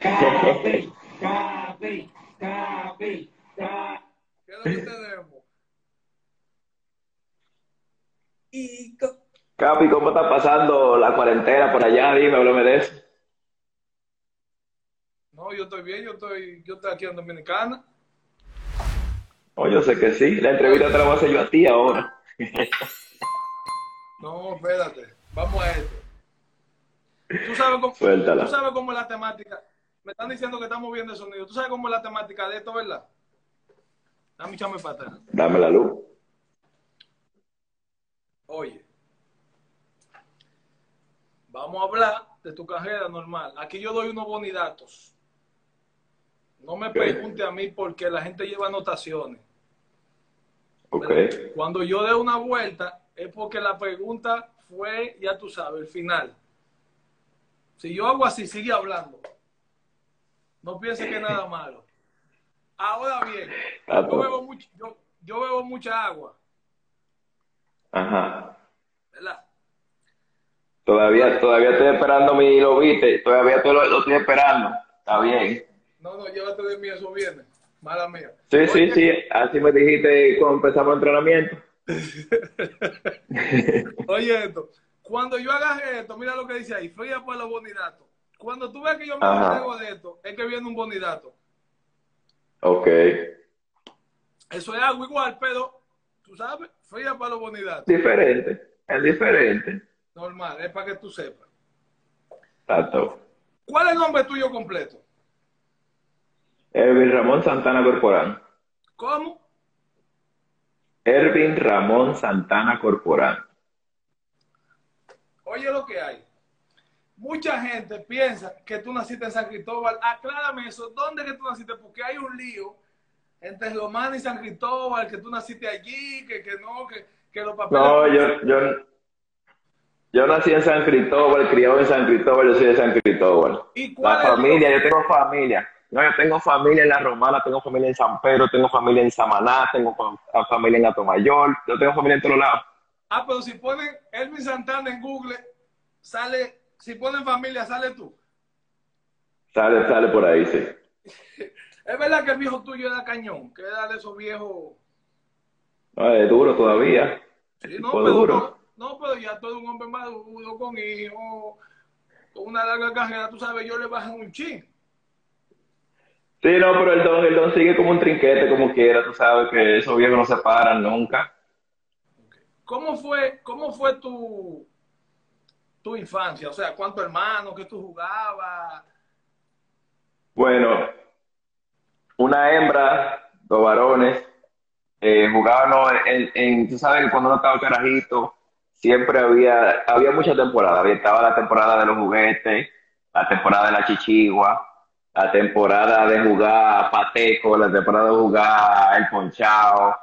Capi, capi, capi, capi. ¿Qué es lo que tenemos? Y Capi, ¿cómo está pasando la cuarentena por allá? Dime, háblame de eso. no, yo estoy bien, yo estoy, yo estoy aquí en Dominicana. Oh, yo sé que sí. La entrevista te la voy a hacer yo a ti ahora. No, espérate, vamos a esto. ¿Tú sabes cómo, Suéltala. tú sabes cómo es la temática? Me están diciendo que estamos viendo el sonido. ¿Tú sabes cómo es la temática de esto, verdad? Dame echame para atrás. Dame la luz. Oye, vamos a hablar de tu carrera normal. Aquí yo doy unos bonidatos. No me pregunte a mí por qué la gente lleva anotaciones. Ok. Pero Cuando yo dé una vuelta es porque la pregunta fue, ya tú sabes, el final. Si yo hago así, sigue hablando. No piense que es nada malo. Ahora bien, Ah, yo bebo, mucho, yo, yo bebo mucha agua, Ajá. ¿verdad? Todavía, todavía estoy esperando mi lo viste. Todavía estoy- lo, lo estoy esperando. Está bien. No, no, llévate de mí, eso viene. Mala mía. Sí, sí, Oye, sí. Así me dijiste cuando empezamos el entrenamiento. Oye esto, cuando yo agarre esto, mira lo que dice ahí, fría por los bonidatos. Cuando tú ves que yo me entrego de esto, es que viene un bonidato. Ok. Eso es agua igual, pero, tú sabes, fría para los bonidatos. Diferente. Es diferente. Normal, es para que tú sepas. Exacto. ¿Cuál es el nombre tuyo completo? Ervin Ramón Santana Corporán. ¿Cómo? Ervin Ramón Santana Corporán. Oye lo que hay. Mucha gente piensa que tú naciste en San Cristóbal. Aclárame eso. ¿Dónde que tú naciste? Porque hay un lío entre Romana y San Cristóbal, que tú naciste allí, que, que no, que, que los papeles... No, yo, yo, yo nací en San Cristóbal, criado en San Cristóbal, yo soy de San Cristóbal. ¿Y cuál La familia, yo tengo familia. No, yo tengo familia en La Romana, tengo familia en San Pedro, tengo familia en Samaná, tengo fa- familia en Atomayor, yo tengo familia en todos lados. Ah, pero si ponen Elvin Santana en Google, sale, si ponen familia, sale tú. Sale, sale por ahí, sí. Es verdad que el viejo tuyo era cañón, que era de esos viejos. No, es duro todavía. Sí, no, pero, duro. no, pero ya todo un hombre maduro, con hijos, con una larga carrera, tú sabes, yo le bajan un chin. Sí, no, pero el don, el don sigue como un trinquete, como quiera, tú sabes que esos viejos no se paran nunca. ¿Cómo fue, cómo fue tu, tu infancia? O sea, ¿cuántos hermanos que tú jugabas? Bueno, una hembra, dos varones, eh, jugábamos en, en- tú sabes cuando uno estaba carajito, siempre había, había muchas temporadas. Había- Estaba la temporada de los juguetes, la temporada de la chichigua, la temporada de jugar pateco, la temporada de jugar el ponchao,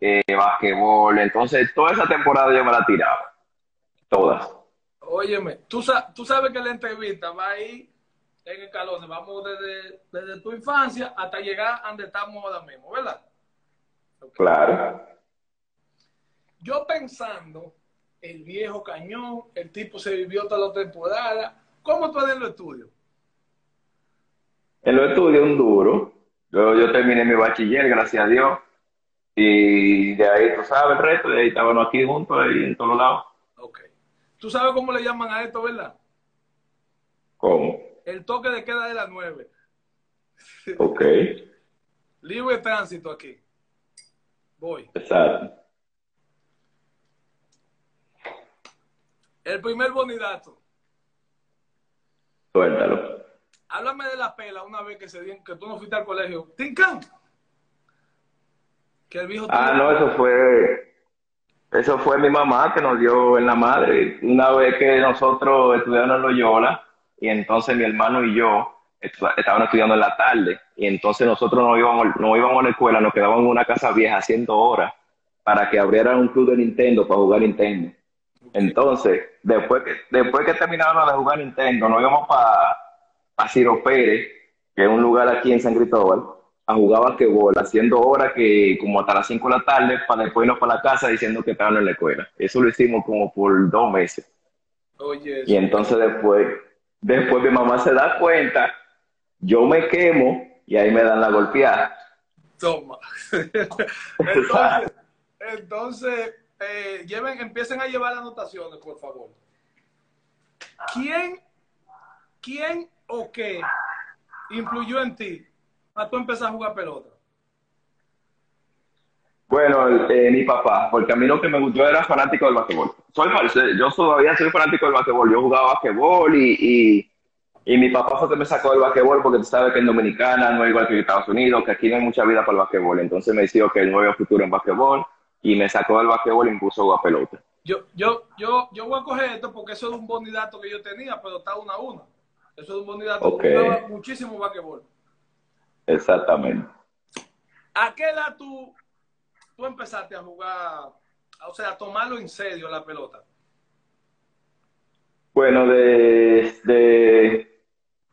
eh, basquetbol. Entonces, toda esa temporada yo me la tiraba. Todas. Óyeme, tú, tú sabes que la entrevista va ahí en el calor, vamos desde, desde tu infancia hasta llegar a donde estamos ahora mismo, ¿verdad? Claro. Yo pensando, el viejo cañón, el tipo se vivió toda la temporada, ¿cómo tú eres en los estudios? En los estudios un duro. Yo, yo terminé mi bachiller, gracias a Dios. Y de ahí, tú sabes, el resto, de ahí estábamos aquí juntos, ahí en todos lados. ¿Tú sabes cómo le llaman a esto, verdad? ¿Cómo? El toque de queda de las nueve. Ok, Libre tránsito aquí. Voy. exacto. El primer bonidato. Suéltalo. Háblame de la pela una vez que se que tú no fuiste al colegio. ¡Tincán! Que el viejo Ah, no, eso fue, eso fue mi mamá que nos dio en la madre. Una vez que nosotros estudiamos en Loyola, y entonces mi hermano y yo estu- estaban estudiando en la tarde, y entonces nosotros no íbamos, no íbamos a la escuela, nos quedábamos en una casa vieja haciendo horas para que abrieran un club de Nintendo para jugar Nintendo. Entonces, después que, después que terminábamos de jugar Nintendo, nos íbamos para pa Ciro Pérez, que es un lugar aquí en San Cristóbal, a jugar basquetbol, haciendo horas que como hasta las 5 de la tarde, para después irnos para la casa diciendo que estaban en la escuela. Eso lo hicimos como por dos meses. Y entonces después, después mi mamá se da cuenta yo me quemo y ahí me dan la golpeada. Toma. entonces, entonces eh, lleven, empiecen a llevar anotaciones, por favor. ¿Quién, quién o qué influyó en ti a tú empezar a jugar pelota? Bueno, eh, mi papá, porque a mí lo que me gustó era fanático del basquetbol. Soy, yo todavía soy fanático del basquetbol. Yo jugaba basquetbol y, y, y, mi papá fue que me sacó del basquetbol porque tú sabes que en Dominicana no es igual que en Estados Unidos, que aquí no hay mucha vida para el basquetbol. Entonces me decía que no había futuro en basquetbol y me sacó del basquetbol y me puso a jugar pelota. Yo, yo, yo, yo voy a coger esto porque eso es un bonidato que yo tenía, pero está una a una. Eso es un bonidato okay. que jugaba muchísimo basquetbol. Exactamente. ¿A qué edad tú tú empezaste a jugar, o sea, a tomarlo en serio la pelota? Bueno, desde,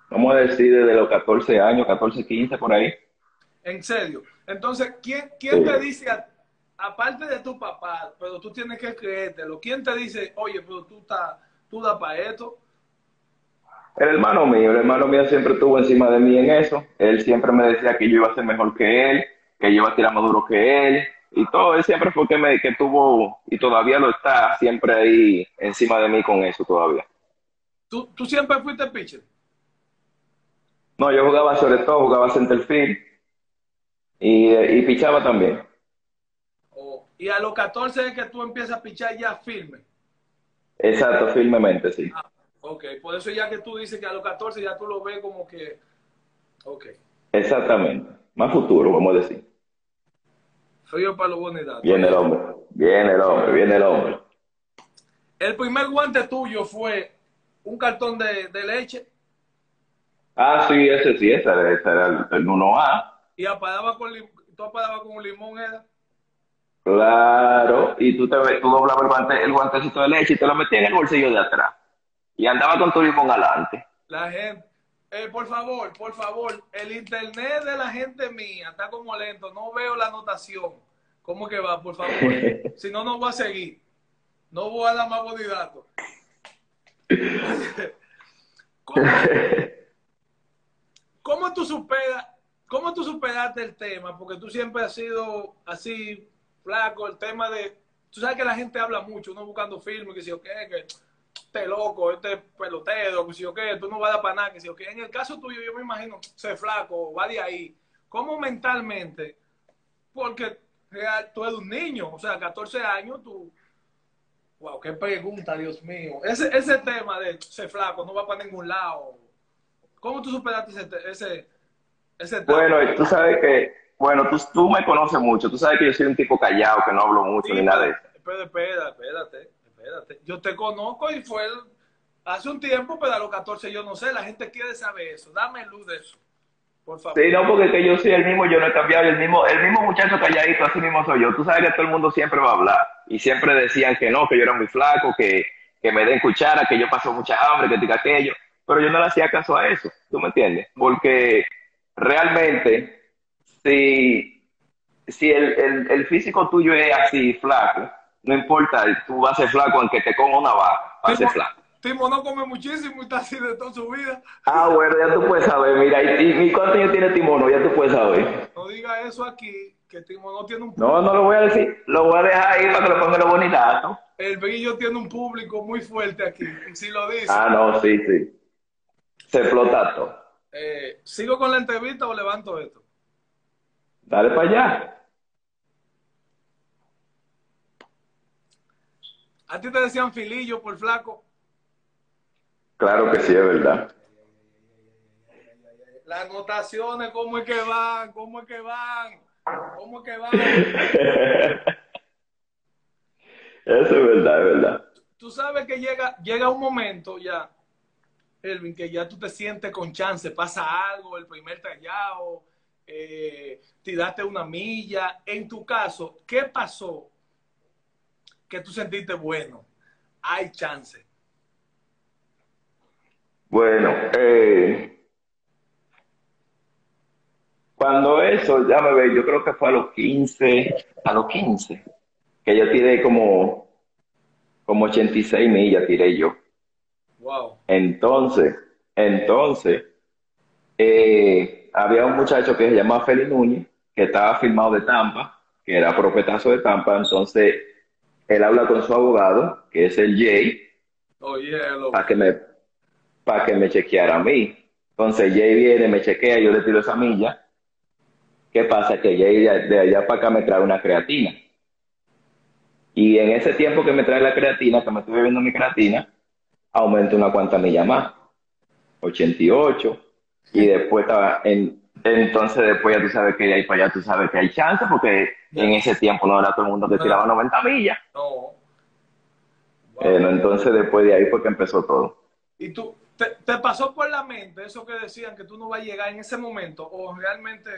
vamos a decir, desde los 14 años, 14, 15 por ahí. En serio. Entonces, ¿quién, quién sí. te dice, a, aparte de tu papá, pero tú tienes que creértelo, quién te dice, oye, pero tú, estás, tú das para esto? El hermano mío, el hermano mío siempre estuvo encima de mí en eso. Él siempre me decía que yo iba a ser mejor que él, que yo iba a tirar más duro que él, y todo, él siempre fue que, me, que tuvo, y todavía lo está, siempre ahí encima de mí con eso todavía. ¿Tú, tú siempre fuiste pitcher? No, yo jugaba sobre todo, jugaba centerfield y, y pichaba también. Oh, y a los 14 es que tú empiezas a pichar ya firme. Exacto, firmemente, sí. Ah, ok, por eso ya que tú dices que a los 14 ya tú lo ves como que... Ok. Exactamente, más futuro, vamos a decir. Frío para los bonidatos. Viene el hombre, viene el hombre, viene el hombre. El primer guante tuyo fue un cartón de, de leche. Ah, sí, ese sí, ese, ese era el, el 1A. Y apadaba con, tú apadabas con un limón, ¿era? Claro, y tú, te, tú doblabas el, guante, el guantecito de leche y te lo metías en el bolsillo de atrás. Y andaba con tu limón adelante. La gente, eh, por favor, por favor, el internet de la gente mía está como lento, no veo la anotación. ¿Cómo que va, por favor? si no, no voy a seguir. No voy a dar más bonidatos. ¿Cómo, ¿Cómo, tú superas, ¿Cómo tú superaste el tema? Porque tú siempre has sido así, flaco, el tema de... Tú sabes que la gente habla mucho, uno buscando filmes, que si o qué, que este loco, este pelotero, que si o qué, tú no vas a dar para nada, que si o qué. En el caso tuyo, yo me imagino, ser flaco, va de ahí. ¿Cómo mentalmente? Porque real, tú eres un niño, o sea, 14 años, tú... Wow, qué pregunta, Dios mío. Ese, ese tema de ser flaco no va para ningún lado. ¿Cómo tú superaste ese, ese, ese tema? Bueno, tú sabes que, bueno, tú, tú me conoces mucho, tú sabes que yo soy un tipo callado, que no hablo mucho sí, ni nada de eso. Pero espera, espérate, Yo te conozco y fue hace un tiempo, pero a los 14 yo no sé, la gente quiere saber eso. Dame luz de eso. Por favor. Sí, no, porque que yo soy el mismo, yo no he cambiado, el mismo, el mismo muchacho calladito, así mismo soy yo. Tú sabes que todo el mundo siempre va a hablar. Y siempre decían que no, que yo era muy flaco, que, que me den cuchara, que yo paso mucha hambre, que diga aquello. Pero yo no le hacía caso a eso, ¿tú me entiendes? Porque realmente, si, si el, el, el físico tuyo es así, flaco, no importa, tú vas a ser flaco aunque te coma una vaca, vas a ser flaco. Timo no come muchísimo y está así de toda su vida. Ah, bueno, ya tú puedes saber, mira, ¿y, y cuántos años tiene Timono? Ya tú puedes saber. No diga eso aquí, que Timo no tiene un público. No, no lo voy a decir, lo voy a dejar ahí para que lo ponga lo bonitato. El brillo tiene un público muy fuerte aquí, si lo dice. Ah, no, sí, sí. Se explota todo. Eh, ¿Sigo con la entrevista o levanto esto? Dale para allá. ¿A ti te decían filillo por flaco? Claro que sí, es verdad. Las anotaciones, ¿cómo es que van? ¿Cómo es que van? ¿Cómo es que van? Eso es verdad, es verdad. Tú sabes que llega, llega un momento ya, Elvin, que ya tú te sientes con chance, pasa algo, el primer tallado, eh, tiraste una milla. En tu caso, ¿qué pasó que tú sentiste bueno? Hay chance. Bueno, eh, cuando eso, ya me ve, yo creo que fue a los 15, a los 15, que yo tiré como, como 86 millas, tiré yo. Wow. Entonces, entonces, eh, había un muchacho que se llamaba Félix Núñez, que estaba firmado de Tampa, que era profetazo de Tampa, entonces él habla con su abogado, que es el Jay, Oye, lo- para que me para que me chequeara a mí. Entonces Jay viene, me chequea, yo le tiro esa milla. ¿Qué pasa? Que Jay de, allá para acá me trae una creatina. Y en ese tiempo que me trae la creatina, que me estoy bebiendo mi creatina, aumenta una cuanta milla más. 88. Y después estaba en, entonces después ya tú sabes que ahí para allá tú sabes que hay chance, porque en ese tiempo no era todo el mundo que tiraba 90 millas. no. Wow. Eh, no, entonces después de ahí fue que empezó todo. ¿Y tú, te, te pasó por la mente eso que decían que tú no vas a llegar en ese momento? ¿O realmente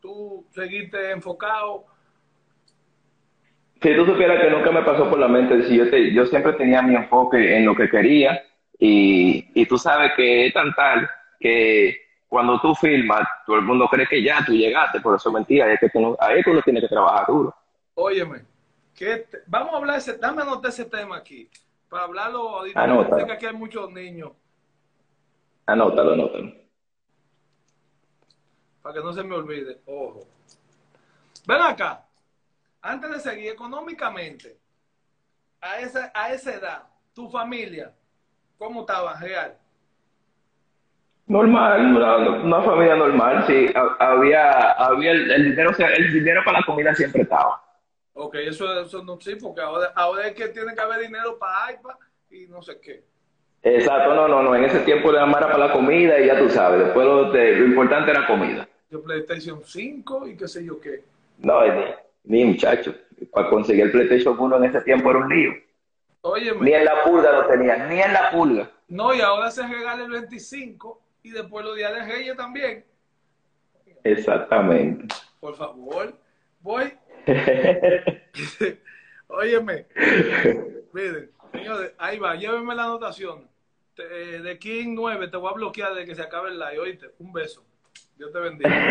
tú seguiste enfocado? Si tú supieras que nunca me pasó por la mente, si yo, te- yo siempre tenía mi enfoque en lo que quería y, y tú sabes que es tan tal que cuando tú filmas, todo el mundo cree que ya tú llegaste, pero eso es mentira, es que tú no, ahí tú no tienes que trabajar duro. Óyeme, que te- vamos a hablar, ese, dame anotar ese tema aquí, para hablarlo ahorita. Anota. Sé que aquí hay muchos niños, Anótalo, anótalo. para que no se me olvide. Ojo. Ven acá, antes de seguir económicamente, a esa, a esa edad, tu familia, ¿cómo estaba real? Normal, una, una familia normal, sí, ha- había, había el, el dinero, el dinero para la comida siempre estaba. Ok, eso, eso no sí, porque ahora, ahora es que tiene que haber dinero para iPad y no sé qué. Exacto, no, no, no, en ese tiempo la mara para la comida y ya tú sabes, después lo, de- lo importante era comida. De PlayStation 5 y qué sé yo qué. No, ni, ni muchacho, para conseguir el PlayStation 1 en ese tiempo era un lío. Óyeme, Ni en la pulga lo tenían, ni en la pulga. no, y ahora se regala el 25 y después los días de Reyes también. Exactamente. Por favor, voy. Óyeme, miren, señores, ahí va, llévenme la anotación. Te- de King 9 te voy a bloquear de que se acabe el live, oíste. Un beso. Dios te bendiga.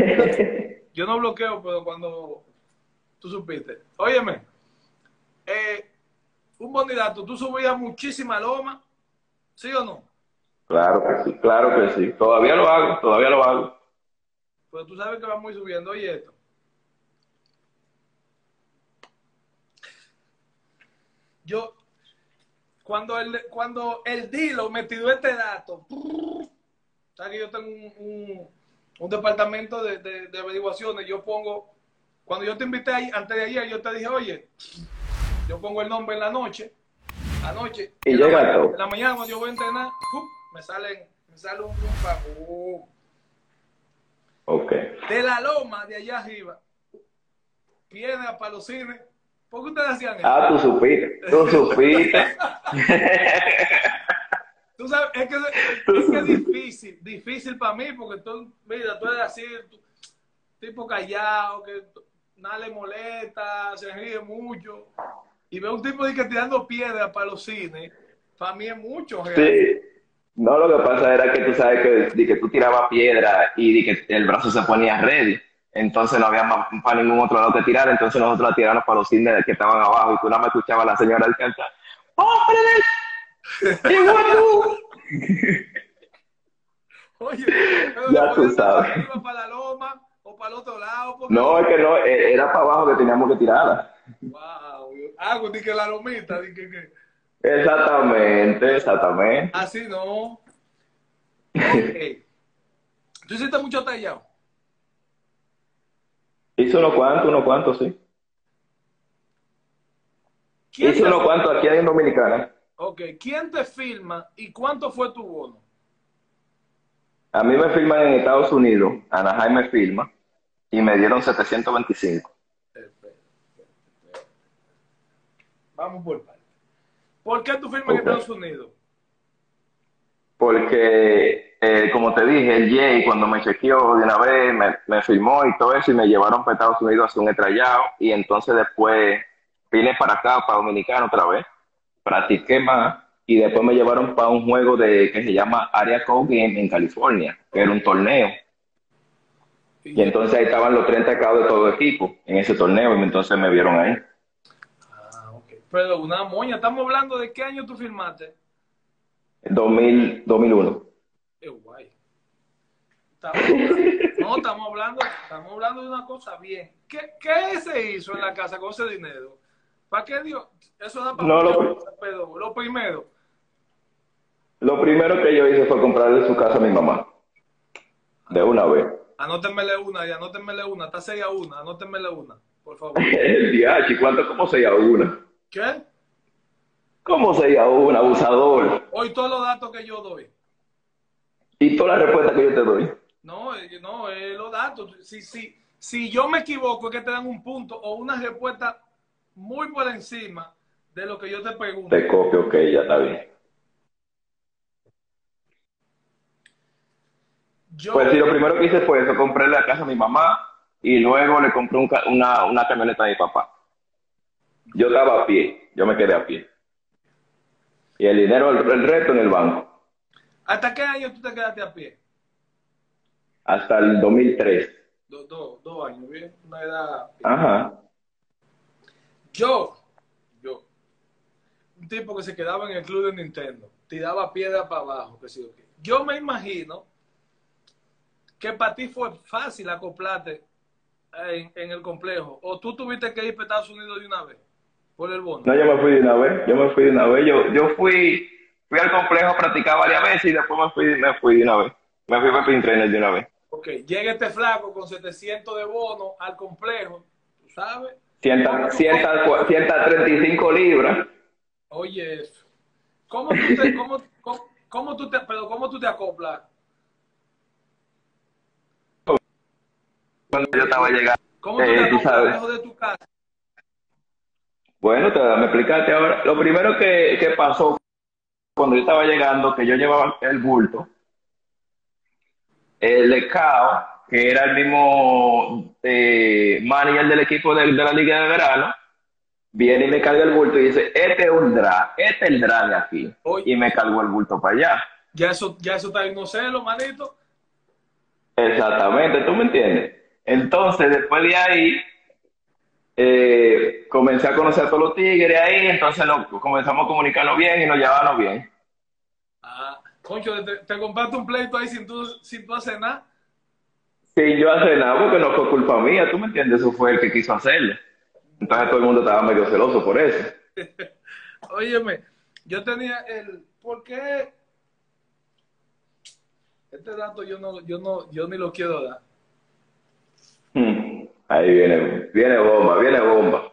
Yo no bloqueo, pero cuando tú supiste. Óyeme, eh, un bonidato, tú subías muchísima loma, ¿sí o no? Claro que sí, claro que sí. Todavía lo hago, todavía lo hago. Pero tú sabes que vamos subiendo. Oye esto. Yo, cuando el, cuando el Dilo me tiró este dato, sabes que yo tengo un, un- un departamento de, de- de averiguaciones, yo pongo, cuando yo te invité ahí, antes de ayer, yo te dije, oye, yo pongo el nombre en la noche, anoche, Y en la. En mañana cuando yo voy a entrenar, ¡pum! Me salen, me sale un, un pa- ¡pum! Ok. de la loma de allá arriba, piedra para los cines. ¿Por qué ustedes hacían eso? Ah, tú supiste, tú supiste. Tú sabes, es que es, que es difícil, difícil para mí, porque tú, mira, tú eres así, tú- tipo callado, que nada le molesta, se ríe mucho. Y ve un tipo de que tirando piedra para los cines, para mí es mucho. real. Sí. No, lo que pasa era que tú sabes que, de que tú tirabas piedra y de que el brazo se ponía ready. Entonces no había más para ningún otro lado que tirar. Entonces nosotros la tiramos para los cines que estaban abajo y tú nada más escuchabas a la señora al cantar. ¡Hombre! ¡Llegó tú! Oye, pero Ya tú sabes. arriba para la loma o para el otro lado. porque- No, es que no, eh, era para abajo que teníamos que tirarla. Wow. Ah, pues di que la lomita, di que, que- Exactamente, exactamente. Así no. Ok. ¿Tú hiciste mucho tallado? Hice unos cuantos, unos cuantos, sí. ¿Quién Hice unos cuantos aquí en Dominicana. ok, ¿quién te filma y cuánto fue tu bono? A mí me firman en Estados Unidos, Anaheim me firma, y me dieron 725. Vamos por partes. ¿Por qué tú firmas en. Estados Unidos? Porque, eh, como te dije, el Jay cuando me chequeó de una vez, me, me firmó y todo eso, y me llevaron para Estados Unidos a hacer un estrellado, y entonces después vine para acá, para Dominicana otra vez, practiqué más, y después me llevaron para un juego de que se llama Area Code Game en California, que era un torneo. Y entonces ahí estaban los 30 cabos de todo equipo en ese torneo, y entonces me vieron ahí. Pero una moña, estamos hablando de qué año tú firmaste. 2000, 2001. Qué guay. estamos no, estamos hablando, estamos hablando de una cosa bien. ¿Qué, qué se hizo en la casa con ese dinero? ¿Para qué Dios? Eso da para No, lo- mucho, pero lo primero, Lo primero que yo hice fue comprarle su casa a mi mamá. De una vez. anótenmele una y anótenmele una, está seis a una, anótenmele una, por favor. El DH, ¿cuánto? ¿Cómo se a una? ¿Qué? ¿Cómo se a una? Abusador. Hoy todos los datos que yo doy. Y toda la respuesta que yo te doy. No, eh, no, eh, los datos. Si, si, si yo me equivoco es que te dan un punto o una respuesta muy por encima de lo que yo te pregunto. Te copio, ok, ya está bien. Yo, Pues sí, lo primero que hice fue eso, compré la casa a mi mamá y luego le compré un una, una camioneta a mi papá. Yo estaba a pie, yo me quedé a pie. Y el dinero, el, el resto en el banco, ¿Hasta qué año tú te quedaste a pie? hasta el 2003. Dos, dos, dos años, ¿bien? Una edad. Ajá. Yo, yo, un tipo que se quedaba en el club de Nintendo, tiraba piedra para abajo, que sí. Yo me imagino que para ti fue fácil acoplarte en, en el complejo, o tú tuviste que ir para Estados Unidos de una vez por el bono. No, yo me fui de una vez, yo me fui de una vez. Yo, yo fui, fui al complejo a practicar varias veces y después me fui, me fui de una vez. Me fui para Pin Trainer de una vez. Ok, llega este flaco con 700 de bono al complejo, ¿tú sabes? Cienta- cienta- cua- 135 libras. Oye, eso. ¿Cómo tú te, cómo, cómo, cómo tú te, pero cómo tú te acoplas? Cuando yo estaba llegando. ¿Cómo tú Eh, te tú acoplas lejos de tu casa? Bueno, te, me explicaste ahora. Lo primero que, que pasó cuando yo estaba llegando, que yo llevaba el bulto, el Lecao, que era el mismo eh, manager del equipo de, de la Liga de Verano, viene y me carga el bulto y dice, este es un drag, este es el drag de aquí. Oye. Y me cargó el bulto para allá. Ya eso, ya eso está en no celo, manito. Exactamente, ¿tú me entiendes? Entonces, después de ahí, eh, comencé a conocer a todos los tigres ahí, entonces nos comenzamos a comunicarnos bien y nos llevábamos bien. Ah, concho, te, te compraste un pleito ahí sin tú, sin tú hacer nada. Sin yo hacer nada, porque no fue culpa mía, ¿tú me entiendes? Eso fue el que quiso hacerlo. Entonces todo el mundo estaba medio celoso por eso. Óyeme, yo tenía el. ¿Por qué? Este dato yo no, yo no, yo ni lo quiero dar. Hmm, Ahí viene, viene bomba, viene bomba.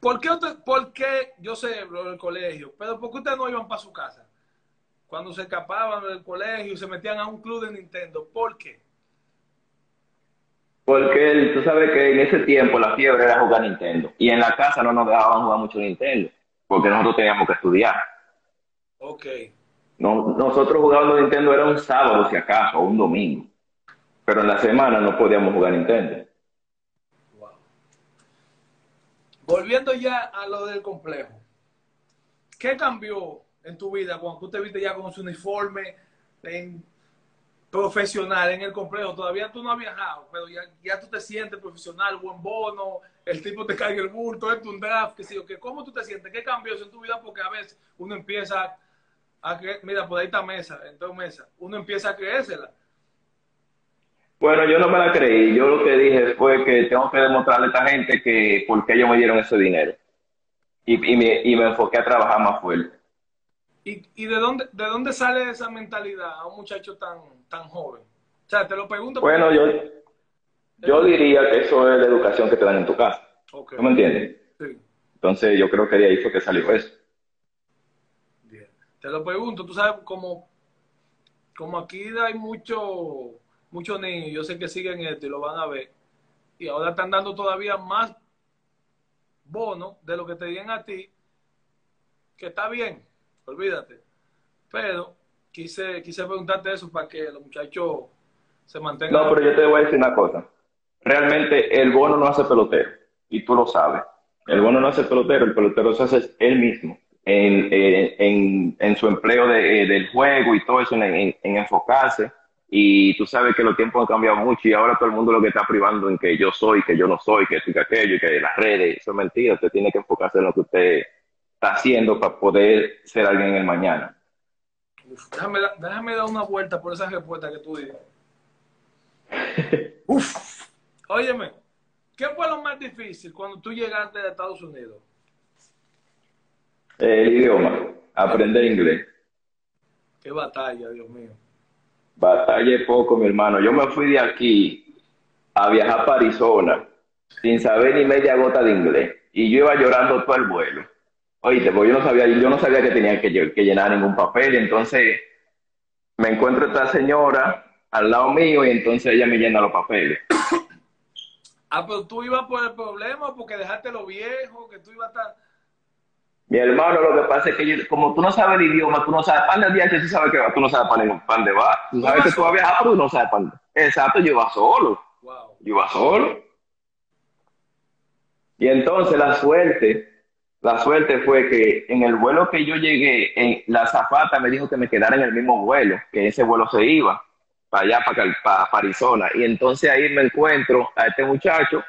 ¿Por qué, usted- por qué yo sé lo del colegio, pero por qué ustedes no iban para su casa? Cuando se escapaban del colegio y se metían a un club de Nintendo, ¿por qué? Porque tú sabes que en ese tiempo la fiebre era jugar Nintendo. Y en la casa no nos dejaban jugar mucho Nintendo, porque nosotros teníamos que estudiar. Ok. No, nosotros jugábamos Nintendo era un sábado, si acaso, o un domingo. Pero en la semana no podíamos jugar Nintendo. Wow. Volviendo ya a lo del complejo. ¿Qué cambió en tu vida cuando tú te viste ya con su uniforme profesional en el complejo? Todavía tú no has viajado, pero ya, tú te sientes profesional, buen bono, el tipo te cae el bulto, es un draft, qué sé yo, qué. ¿Cómo tú te sientes? ¿Qué cambios en tu vida? Porque a veces uno empieza a creer, mira, por ahí está mesa, entonces mesa, uno empieza a creérsela. Bueno, yo no me la creí. Yo lo que dije fue que tengo que demostrarle a esta gente que por qué ellos me dieron ese dinero. Y, y, me, y me enfoqué a trabajar más fuerte. ¿Y, y de, dónde, de dónde sale esa mentalidad a un muchacho tan, tan joven? O sea, te lo pregunto. Bueno, yo, yo diría que eso es la educación que te dan en tu casa. Ok, ¿Tú me entiendes? sí, Entonces yo creo que de ahí fue que salió eso. bien. Te lo pregunto, tú sabes, como, como aquí hay mucho, muchos niños, yo sé que siguen esto y lo van a ver, y ahora están dando todavía más bonos de lo que te dieron a ti, que está bien, olvídate. Pero quise, quise preguntarte eso para que los muchachos se mantengan. No, pero yo te voy a decir una cosa. Realmente el bono no hace pelotero. Y tú lo sabes. El bono no hace pelotero. El pelotero se hace él mismo. En, en, en, en su empleo de, eh, del juego y todo eso, en, en, en enfocarse. Y tú sabes que los tiempos han cambiado mucho y ahora todo el mundo lo que está privando en que yo soy, que yo no soy, que esto y que aquello y que las redes. Eso es mentira. Usted tiene que enfocarse en lo que usted está haciendo para poder ser alguien en el mañana. Uf, déjame, déjame dar una vuelta por esa respuesta que tú dices. Uf. Óyeme, ¿qué fue lo más difícil cuando tú llegaste de Estados Unidos? El idioma, aprender inglés. Qué batalla, Dios mío. Batallé poco, mi hermano. Yo me fui de aquí a viajar para Arizona sin saber ni media gota de inglés. Y yo iba llorando todo el vuelo. Oíste, porque yo no sabía, yo no sabía que tenía que, que llenar ningún papel. Entonces me encuentro esta señora al lado mío y entonces ella me llena los papeles. Ah, pero tú ibas por el problema porque dejaste lo viejo, que tú ibas a estar... Mi hermano, lo que pasa es que yo- como tú no sabes el idioma, tú no sabes pan de día, tú sabes que va, tú no sabes para pan de va. Tú sabes que tú vas a viajar, pero tú no sabes pan. Exacto, yo iba solo. Wow. Yo iba solo. Y entonces la suerte, la suerte fue que en el vuelo que yo llegué, en, la azafata me dijo que me quedara en el mismo vuelo, que ese vuelo se iba para allá, para, para, para Arizona. Y entonces ahí me encuentro a este muchacho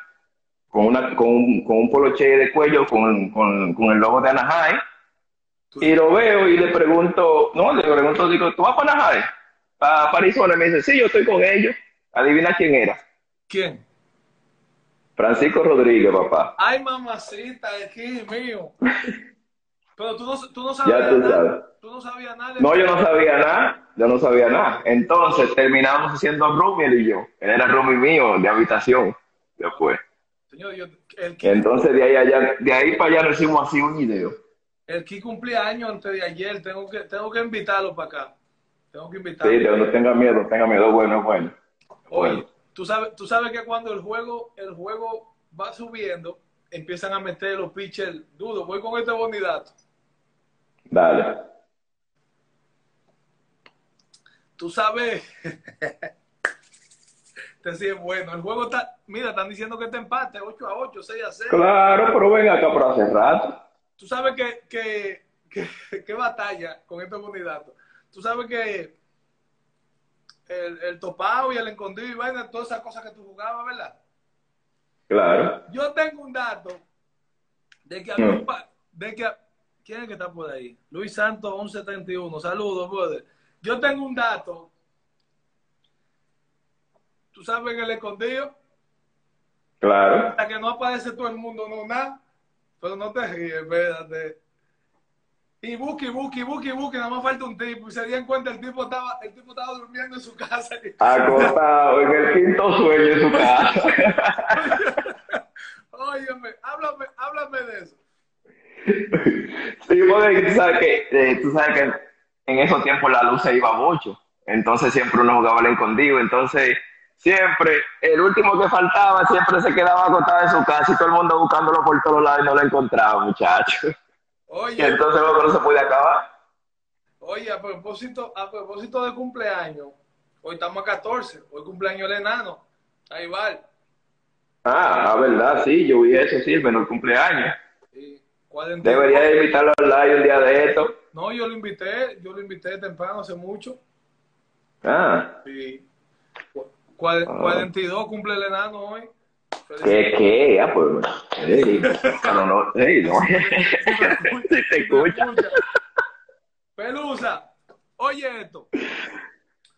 con, una, con, un, con un poloche de cuello, con, con, con el logo de Anaheim. Y lo veo y le pregunto, no, le pregunto, digo, ¿tú vas para Anaheim? Para, Arizona. Y me dice, sí, yo estoy con ellos. Adivina quién era. ¿Quién? Francisco Rodríguez, papá. Ay, mamacita, aquí mío. Pero tú no, tú no Ya sabías tú nada. sabes. Tú no sabías nada. No, yo no sabía nada. Yo no sabía nada. Entonces terminamos haciendo roomie él y yo. Él era roomie mío de habitación. Después. Señor, yo, el, que, Entonces de ahí allá, de ahí para allá nos hicimos así un video. el que cumplía años antes de ayer, tengo que, tengo que invitarlo para acá. Tengo que invitarlo. Sí, no tenga miedo, tenga miedo, bueno, bueno. Oye, Bueno. tú sabes, tú sabes que cuando el juego, el juego va subiendo, empiezan a meter los pitchers duros. Voy con este bonidato. Dale. Tú sabes. este sí es bueno. El juego está. Mira, están diciendo que este empate 8 a 8, 6 a 6. Claro, pero ven acá por hace rato. Tú sabes que, que, que, que batalla con este bonidato. Tú sabes que el, el topado y el escondido y vaina, todas esas cosas que tú jugabas, ¿verdad? Claro. Yo tengo un dato de que Mm. un pa- de que ¿quién es que está por ahí? Luis Santos 1171. Saludos, brother. Yo tengo un dato. Tú sabes que el escondido, Claro. hasta que no aparece todo el mundo, no nada. Pero no te ríes, espérate. Y busque, busque, busque, busque, nada más falta un tipo. Y se dieron cuenta, el tipo estaba, el tipo estaba durmiendo en su casa. Acostado en el quinto sueño en su casa. Óyeme, háblame, háblame de eso. Sí, porque tú sabes que, eh, tú sabes que en esos tiempos la luz se iba mucho. Entonces siempre uno jugaba al escondido. Entonces, siempre, el último que faltaba siempre se quedaba acostado en su casa y todo el mundo buscándolo por todos lados y no lo encontraba, muchacho. Y Oye, entonces luego no se podía acabar. Oye, a propósito, a propósito de cumpleaños, hoy estamos a 14, hoy cumpleaños el enano. Ahí va. Ah, verdad, sí, yo vi eso, sí, el menor cumpleaños. Y 42. Debería de invitarlo al live un día de esto. No, yo lo invité, yo lo invité temprano hace mucho. Ah, Y cu- cua- Ah. 42 cumple el enano hoy. ¿qué, qué? Ah, pues, hey, pero no, hey, no. Sí, te escucha. Pelusa, oye esto.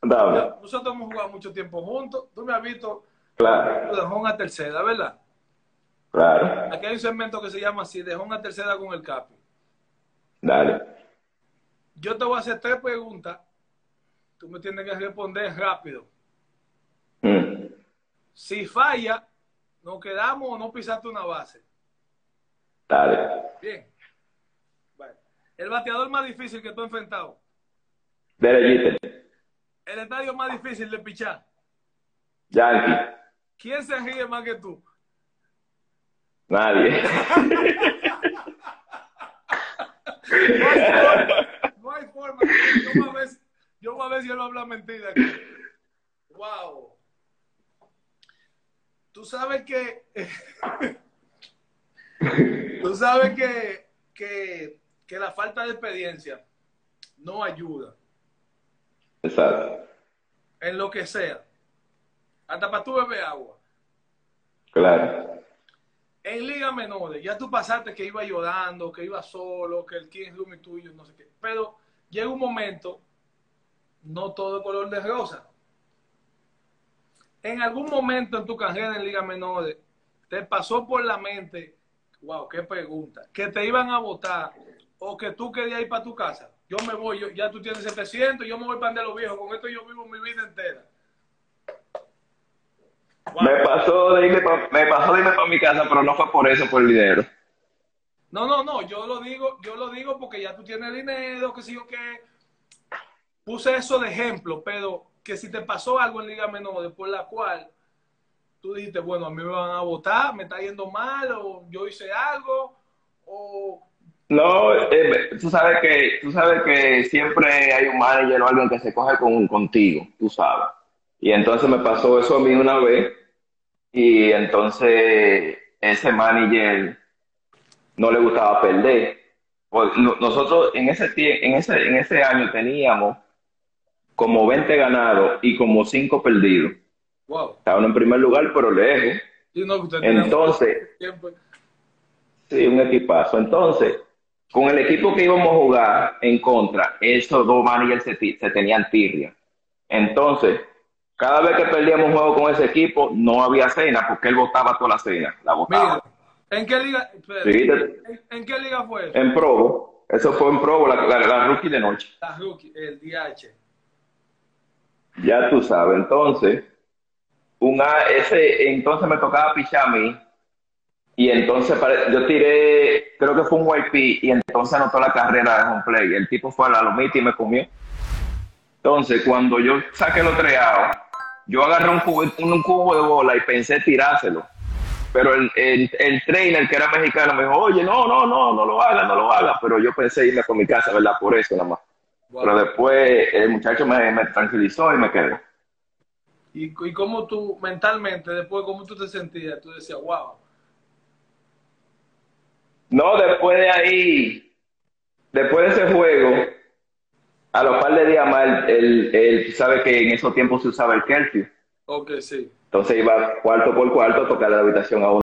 Dame, Nosotros hemos jugado mucho tiempo juntos. Tú me has visto claro, de Jón a tercera, ¿verdad? claro, Aquí hay un segmento que se llama así, de Jón a tercera con el Capi. dale. Yo te voy a hacer tres preguntas. Tú me tienes que responder rápido. Si falla, nos quedamos o no pisaste una base. Dale. Bien. Bueno. El bateador más difícil que tú has enfrentado. Derechito. El estadio más difícil de pichar. Yankee. ¿Quién se ríe más que tú? Nadie. No hay forma. No hay forma. Yo voy a ver, si- yo voy a ver si él va a hablar mentira. aquí. Wow. Tú sabes que. Tú sabes que, que, que la falta de experiencia no ayuda Exacto. en lo que sea. Hasta para tú beber agua. Claro. En ligas menores, ya tú pasaste que iba llorando, que iba solo, que el quién es Lumi tuyo, no sé qué. Pero llega un momento no todo color de rosa. En algún momento en tu carrera en Liga Menores, te pasó por la mente, wow, qué pregunta, que te iban a votar o que tú querías ir para tu casa. Yo me voy, yo, ya tú tienes 700, yo me voy para de los viejos, con esto yo vivo mi vida entera. Wow. Me pasó de irme pa- para mi casa, pero no fue por eso, por el dinero. No, no, no, yo lo digo, yo lo digo porque ya tú tienes dinero, que si yo qué. Puse eso de ejemplo, pero que si te pasó algo en Liga Menores por la cual tú dijiste, bueno, a mí me van a votar, me está yendo mal, o yo hice algo, o No, eh, tú sabes que tú sabes que siempre hay un manager o alguien que se coge con, contigo, tú sabes. Y entonces me pasó eso a mí una vez y entonces ese manager no le gustaba perder. Pues, no- nosotros en ese, en ese, en ese año teníamos como 20 ganados y como 5 perdidos. wow. Estaban en primer lugar, pero lejos. No, Entonces, Sí, un equipazo. Entonces, con el equipo que íbamos a jugar en contra, esos dos managers se, se tenían tirria. Entonces, cada vez que perdíamos un juego con ese equipo, no había cena porque él votaba toda la cena. La Mira, votaba. ¿en qué liga? Sí, ¿en, en qué liga fue eso? en Provo. Eso fue en Provo, la, la, la rookie de noche. La rookie, el DH. Ya tú sabes. Entonces, una, ese, entonces me tocaba mí. Y entonces yo tiré, creo que fue un YP, y entonces anotó la carrera de home play. El tipo fue a la lomita y me comió. Entonces, cuando yo saqué los treados, yo agarré un cubo, un cubo de bola y pensé tirárselo. Pero el, el, el trainer, que era mexicano, me dijo, oye, no, no, no, no lo hagas, no lo hagas. Pero yo pensé irme con mi casa, ¿verdad? Por eso nada más. Wow. Pero después el muchacho me, me tranquilizó y me quedé. ¿Y, y cómo tú, mentalmente, después, cómo tú te sentías? Tú decías, wow. No, después de ahí, después de ese juego, a los par de días más, él, él- tú sabes que en esos tiempos se usaba el curfew. Ok, sí. Entonces iba cuarto por cuarto a tocar la habitación a uno.